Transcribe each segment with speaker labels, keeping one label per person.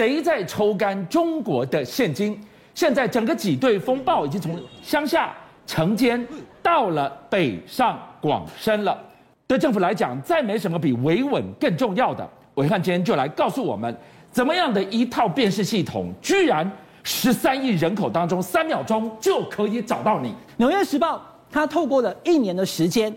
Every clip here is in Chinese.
Speaker 1: 谁在抽干中国的现金？现在整个挤兑风暴已经从乡下城间到了北上广深了。对政府来讲，再没什么比维稳更重要的。暐瀚今天就来告诉我们，怎么样的一套辨识系统，居然十三亿人口当中三秒钟就可以找到你。
Speaker 2: 纽约时报他透过了一年的时间。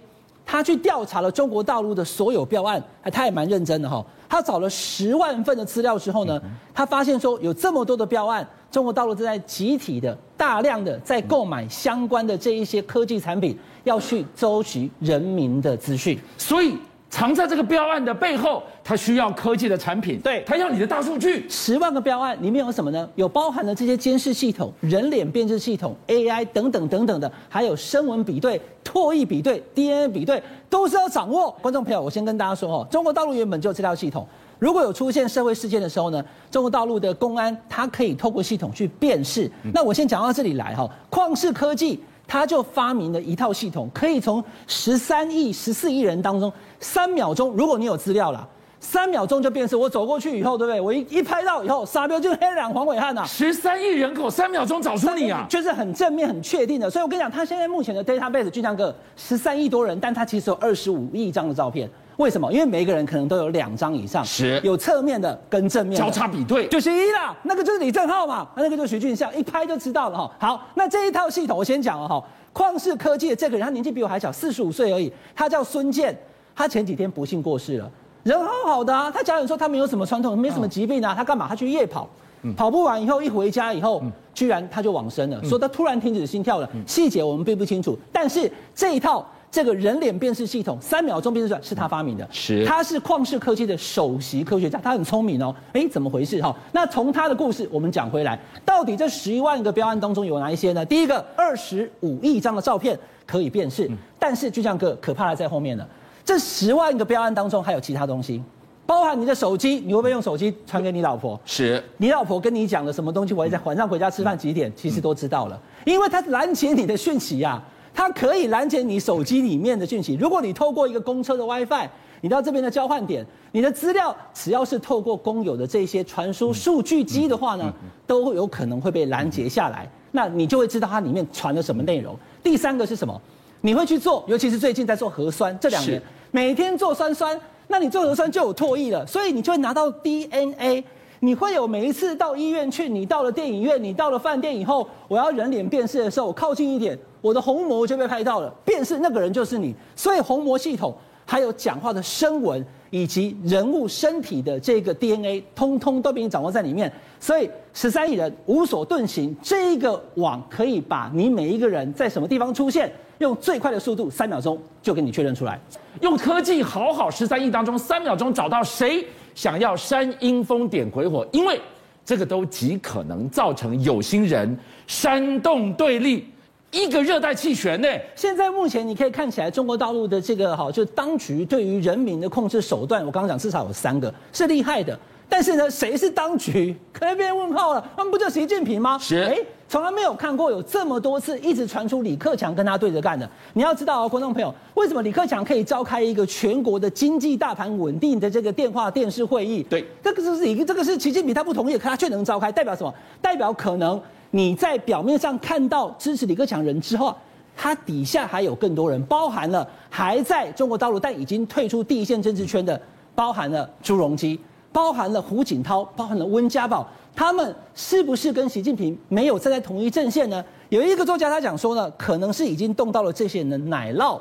Speaker 2: 他去调查了中国大陆的所有标案，还他也蛮认真的哈。他找了十万份的资料之后呢，他发现说有这么多的标案，中国大陆正在集体的、大量的在购买相关的这一些科技产品，要去收集人民的资讯，
Speaker 1: 所以。藏在这个标案的背后，它需要科技的产品，
Speaker 2: 对，
Speaker 1: 它要你的大数据。
Speaker 2: 十万个标案里面有什么呢？有包含了这些监视系统、人脸辨识系统、AI 等等等等的，还有声纹比对、唾液比对、DNA 比对，都是要掌握。观众朋友，我先跟大家说哦，中国大陆原本就有这套系统，如果有出现社会事件的时候呢，中国大陆的公安它可以透过系统去辨识。那我先讲到这里来哈，旷视科技。他就发明了一套系统，可以从十三亿、十四亿人当中，三秒钟，如果你有资料了，三秒钟就辨识。我走过去以后，对不对？我一一拍到以后，傻逼就是黑染黄伟汉呐。
Speaker 1: 十三亿人口，三秒钟找出你啊，
Speaker 2: 就是很正面、很确定的。所以我跟你讲，他现在目前的 database 就像个十三亿多人，但他其实有二十五亿张的照片。为什么？因为每一个人可能都有两张以上，
Speaker 1: 是
Speaker 2: 有侧面的跟正面的
Speaker 1: 交叉比对，
Speaker 2: 九十一啦，那个就是李正浩嘛，那个就是徐俊孝，一拍就知道了哈。好，那这一套系统我先讲了哈。旷视科技的这个人，他年纪比我还小，四十五岁而已，他叫孙健，他前几天不幸过世了，人好好的啊，他家人说他没有什么传统，没什么疾病啊，他干嘛？他去夜跑，跑步完以后一回家以后，居然他就往生了，说他突然停止心跳了，细节我们并不清楚，但是这一套。这个人脸辨识系统三秒钟辨识出来是他发明的，
Speaker 1: 是
Speaker 2: 他是旷视科技的首席科学家，他很聪明哦。哎，怎么回事哈？那从他的故事我们讲回来，到底这十一万个标案当中有哪一些呢？第一个，二十五亿张的照片可以辨识，但是就像个可怕的在后面了。这十万个标案当中还有其他东西，包含你的手机，你会不会用手机传给你老婆？
Speaker 1: 是
Speaker 2: 你老婆跟你讲了什么东西？我在晚上回家吃饭几点？其实都知道了，因为他拦截你的讯息呀。它可以拦截你手机里面的讯息。如果你透过一个公车的 WiFi，你到这边的交换点，你的资料只要是透过公有的这些传输数据机的话呢，都有可能会被拦截下来。那你就会知道它里面传了什么内容。第三个是什么？你会去做，尤其是最近在做核酸，这两年每天做酸酸，那你做核酸就有唾液了，所以你就会拿到 DNA。你会有每一次到医院去，你到了电影院，你到了饭店以后，我要人脸辨识的时候，我靠近一点，我的虹膜就被拍到了，辨识那个人就是你。所以虹膜系统还有讲话的声纹以及人物身体的这个 DNA，通通都被你掌握在里面。所以十三亿人无所遁形，这一个网可以把你每一个人在什么地方出现，用最快的速度三秒钟就给你确认出来。
Speaker 1: 用科技好好十三亿当中三秒钟找到谁？想要煽阴风点鬼火，因为这个都极可能造成有心人煽动对立，一个热带气旋呢。
Speaker 2: 现在目前你可以看起来，中国大陆的这个哈，就当局对于人民的控制手段，我刚刚讲至少有三个是厉害的。但是呢，谁是当局？可能变问号了。他们不就习近平吗？
Speaker 1: 是。哎，
Speaker 2: 从来没有看过有这么多次一直传出李克强跟他对着干的。你要知道哦，观众朋友，为什么李克强可以召开一个全国的经济大盘稳定的这个电话电视会议？
Speaker 1: 对，
Speaker 2: 这个是一个，这个是习近平他不同意，可他却能召开，代表什么？代表可能你在表面上看到支持李克强人之后，他底下还有更多人，包含了还在中国大陆但已经退出第一线政治圈的，包含了朱镕基。包含了胡锦涛，包含了温家宝，他们是不是跟习近平没有站在同一阵线呢？有一个作家他讲说呢，可能是已经动到了这些人的奶酪，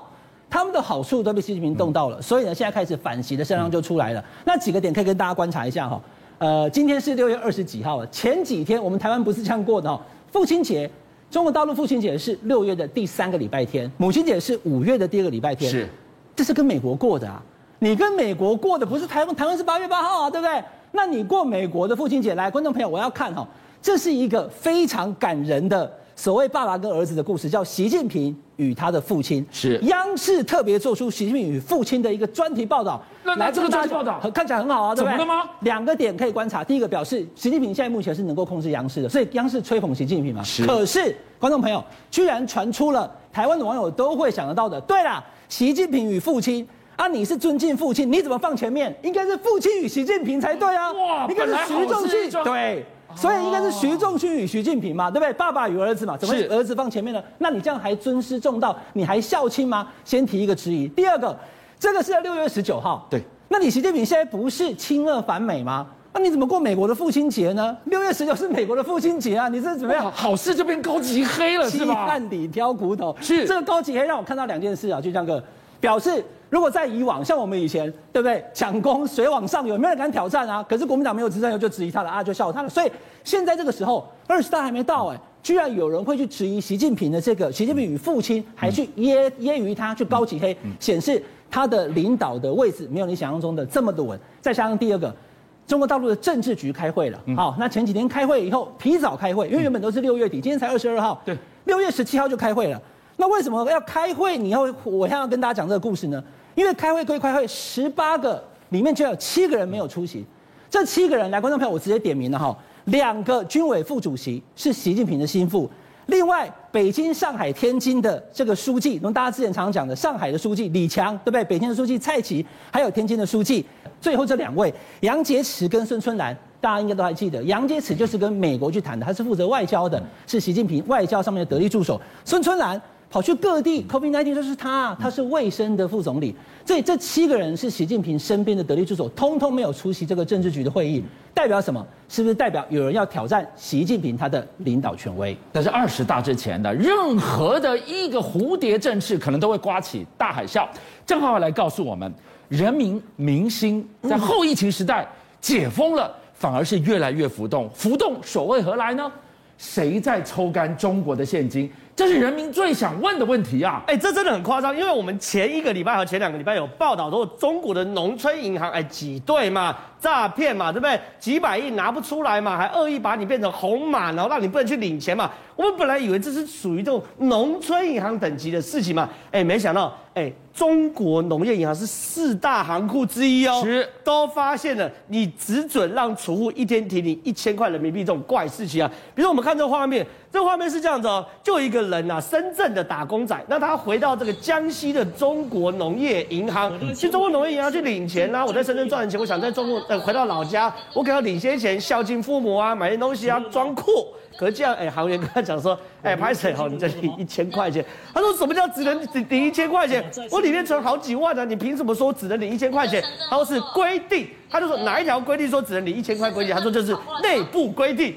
Speaker 2: 他们的好处都被习近平动到了，所以呢，现在开始反袭的声浪就出来了。那几个点可以跟大家观察一下哈。呃，今天是六月二十几号了，前几天我们台湾不是这样过的哈。父亲节，中国大陆父亲节是六月的第三个礼拜天，母亲节是五月的第二个礼拜天，
Speaker 1: 是，
Speaker 2: 这是跟美国过的啊。你跟美国过的不是台湾，台湾是八月八号啊，对不对？那你过美国的父亲节，来，观众朋友，我要看哈，这是一个非常感人的所谓爸爸跟儿子的故事，叫习近平与他的父亲。
Speaker 1: 是
Speaker 2: 央视特别做出习近平与父亲的一个专题报道。
Speaker 1: 那来这个专题报道
Speaker 2: 看起来很好啊，对不对？
Speaker 1: 怎么了吗？
Speaker 2: 两个点可以观察，第一个表示习近平现在目前是能够控制央视的，所以央视吹捧习近平嘛。
Speaker 1: 是。
Speaker 2: 可是观众朋友，居然传出了台湾的网友都会想得到的，对啦，习近平与父亲。啊，你是尊敬父亲，你怎么放前面？应该是父亲与习近平才对啊。
Speaker 1: 哇，
Speaker 2: 应该是徐仲勋对，所以应该是徐仲勋与习近平嘛，对不对？爸爸与儿子嘛，怎么儿子放前面呢？那你这样还尊师重道，你还孝亲吗？先提一个质疑。第二个，这个是在六月十九号，
Speaker 1: 对，
Speaker 2: 那你习近平现在不是亲俄反美吗？那、啊、你怎么过美国的父亲节呢？六月十九是美国的父亲节啊！你这怎么样？
Speaker 1: 好事就变高级黑了，是吧？
Speaker 2: 鸡蛋里挑骨头。
Speaker 1: 是
Speaker 2: 这个高级黑让我看到两件事啊，就这样个表示，如果在以往像我们以前，对不对？抢攻水往上游，没有人敢挑战啊。可是国民党没有执政以后就质疑他了啊，就笑他了。所以现在这个时候，二十大还没到哎、欸，居然有人会去质疑习近平的这个习近平与父亲，还去揶揶揄他，去高级黑，显示他的领导的位置没有你想象中的这么的稳。再加上第二个。中国大陆的政治局开会了，好，那前几天开会以后提早开会，因为原本都是六月底，今天才二十二号，
Speaker 1: 对，
Speaker 2: 六月十七号就开会了。那为什么要开会？你要我现在要跟大家讲这个故事呢？因为开会归开会，十八个里面就有七个人没有出席。这七个人来，观众朋友，我直接点名了哈，两个军委副主席是习近平的心腹。另外，北京、上海、天津的这个书记，那大家之前常常讲的上海的书记李强，对不对？北京的书记蔡奇，还有天津的书记，最后这两位杨洁篪跟孙春兰，大家应该都还记得。杨洁篪就是跟美国去谈的，他是负责外交的，是习近平外交上面的得力助手。孙春兰。跑去各地，COVID-19 就是他，他是卫生的副总理。所以这七个人是习近平身边的得力助手，通通没有出席这个政治局的会议，代表什么？是不是代表有人要挑战习近平他的领导权威？
Speaker 1: 但是二十大之前的任何的一个蝴蝶政治，可能都会刮起大海啸。正好来告诉我们，人民民心在后疫情时代解封了，反而是越来越浮动。浮动所谓何来呢？谁在抽干中国的现金？这是人民最想问的问题啊！
Speaker 3: 哎，这真的很夸张，因为我们前一个礼拜和前两个礼拜有报道说，中国的农村银行哎挤兑嘛、诈骗嘛，对不对？几百亿拿不出来嘛，还恶意把你变成红码，然后让你不能去领钱嘛。我们本来以为这是属于这种农村银行等级的事情嘛，哎，没想到，哎，中国农业银行是四大行库之一哦，
Speaker 1: 是
Speaker 3: 都发现了你只准让储户一天提领一千块人民币这种怪事情啊。比如我们看这个画面，这个画面是这样子哦，就一个人呐、啊，深圳的打工仔，那他回到这个江西的中国农业银行，去中国农业银行去领钱啊。我在深圳赚的钱，我想在中国呃回到老家，我给他领些钱，孝敬父母啊，买些东西啊，装酷。可是这样，哎，行员跟他讲说，哎，拍谁好，你这里一千块钱。他说什么叫只能领领一千块钱？我里面存好几万呢、啊，你凭什么说只能领一千块钱？他说是规定，他就说哪一条规定说只能领一千块规定？他说就是内部规定。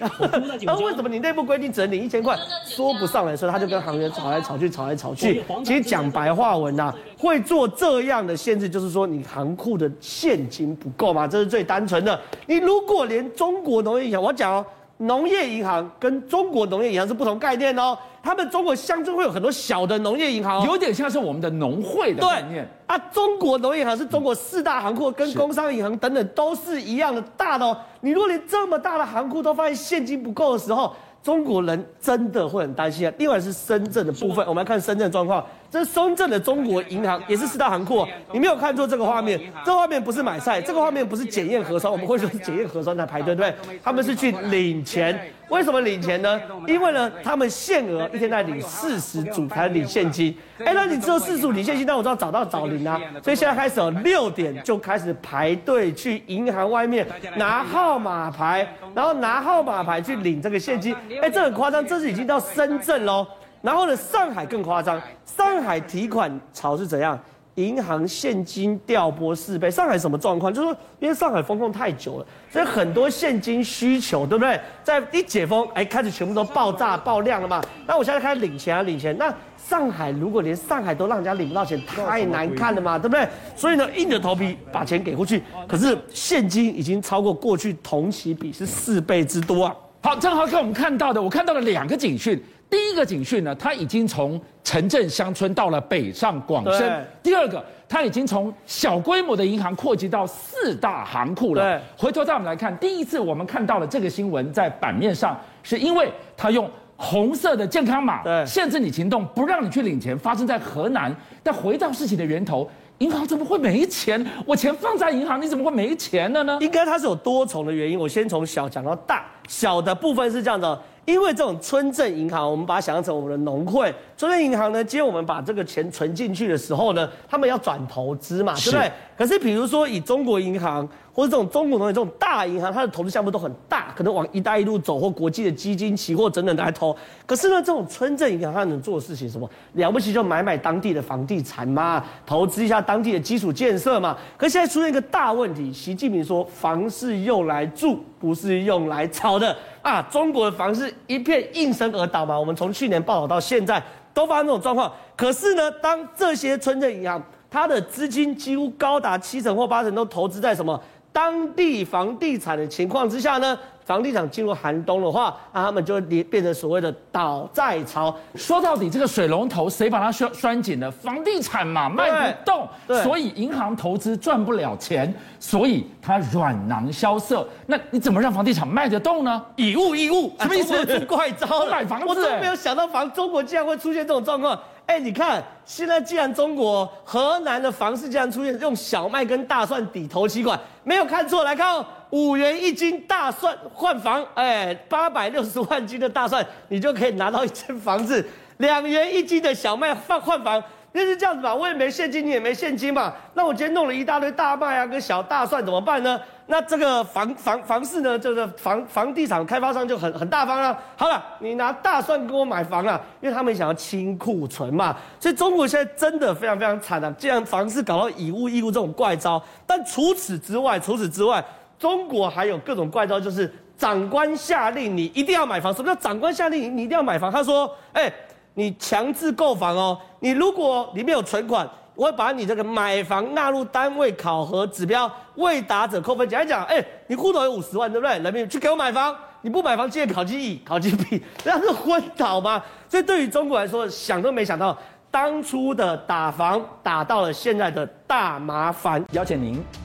Speaker 3: 那为什么你内部规定只能领一千块？说不上来，所以他就跟行员吵来吵去，吵来吵去。其实讲白话文呐、啊，会做这样的限制，就是说你行库的现金不够嘛，这是最单纯的。你如果连中国农业银行，我讲哦。农业银行跟中国农业银行是不同概念哦，他们中国乡镇会有很多小的农业银行，
Speaker 1: 有点像是我们的农会的概念。
Speaker 3: 啊，中国农业银行是中国四大行库，跟工商银行等等都是一样的大的哦。你如果连这么大的行库都发现现金不够的时候，中国人真的会很担心啊。另外是深圳的部分，我们来看深圳状况。这是深圳的中国银行，也是四大行库。你没有看错这个画面，这画面不是买菜，这个画面不是检验核酸。我们会说是检验核酸在排队，对不对？他们是去领钱。为什么领钱呢？因为呢，他们限额一天在领四十组才领现金。哎，那你只有四十组领现金，那我知道早到早领啊。所以现在开始哦，六点就开始排队去银行外面拿号码牌，然后拿号码牌去领这个现金。哎，这很夸张，这是已经到深圳喽。然后呢，上海更夸张，上海提款潮是怎样？银行现金调拨四倍。上海什么状况？就是说，因为上海封控太久了，所以很多现金需求，对不对？在一解封，哎，开始全部都爆炸爆量了嘛。那我现在开始领钱啊，领钱。那上海如果连上海都让人家领不到钱，太难看了嘛，对不对？所以呢，硬着头皮把钱给过去。可是现金已经超过过去同期比是四倍之多啊。
Speaker 1: 好，正好跟我们看到的，我看到了两个警讯。第一个警讯呢，它已经从城镇乡村到了北上广深。第二个，它已经从小规模的银行扩及到四大行库了。对，回头再我们来看，第一次我们看到了这个新闻在版面上，是因为它用红色的健康码限制你行动，不让你去领钱，发生在河南。但回到事情的源头。银行怎么会没钱？我钱放在银行，你怎么会没钱了呢？
Speaker 3: 应该它是有多重的原因。我先从小讲到大。小的部分是这样的，因为这种村镇银行，我们把它想象成我们的农会。村镇银行呢，今天我们把这个钱存进去的时候呢，他们要转投资嘛，对不对？可是比如说以中国银行或者这种中国农业这种大银行，它的投资项目都很大，可能往“一带一路”走或国际的基金、期货等等来投。可是呢，这种村镇银行它能做的事情什么？了不起就买买当地的房地产嘛，投资一下当地的基础建设嘛。可现在出现一个大问题，习近平说，房是用来住，不是用来炒的。啊，中国的房市一片应声而倒嘛。我们从去年报道到现在，都发生这种状况。可是呢，当这些村镇银行，它的资金几乎高达七成或八成都投资在什么当地房地产的情况之下呢？房地产进入寒冬的话，那他们就会变成所谓的倒债潮。
Speaker 1: 说到底，这个水龙头谁把它拴拴紧了？房地产嘛，卖不动，所以银行投资赚不了钱，所以它软囊萧瑟。那你怎么让房地产卖得动呢？
Speaker 3: 以物易物，
Speaker 1: 什么意思？
Speaker 3: 怪招，
Speaker 1: 买房子，
Speaker 3: 我都没有想到房中国竟然会出现这种状况。哎，你看，现在既然中国河南的房市竟然出现用小麦跟大蒜抵头期款，没有看错，来看哦。五元一斤大蒜换房，哎，八百六十万斤的大蒜，你就可以拿到一间房子。两元一斤的小麦换换房，那是这样子吧？我也没现金，你也没现金嘛。那我今天弄了一大堆大麦啊，跟小大蒜怎么办呢？那这个房房房市呢，这个房房地产开发商就很很大方了。好了，你拿大蒜给我买房啊，因为他们想要清库存嘛。所以中国现在真的非常非常惨啊！既然房市搞到以物易物这种怪招，但除此之外，除此之外。中国还有各种怪招，就是长官下令你一定要买房。什么叫长官下令你一定要买房？他说：“哎、你强制购房哦，你如果里面有存款，我会把你这个买房纳入单位考核指标，未达者扣分。讲一讲，哎、你户头有五十万，对不对？人民去给我买房，你不买房，记得考绩乙、考绩丙，那是昏倒吗？所以对于中国来说，想都没想到，当初的打房打到了现在的大麻烦。
Speaker 4: 邀请您。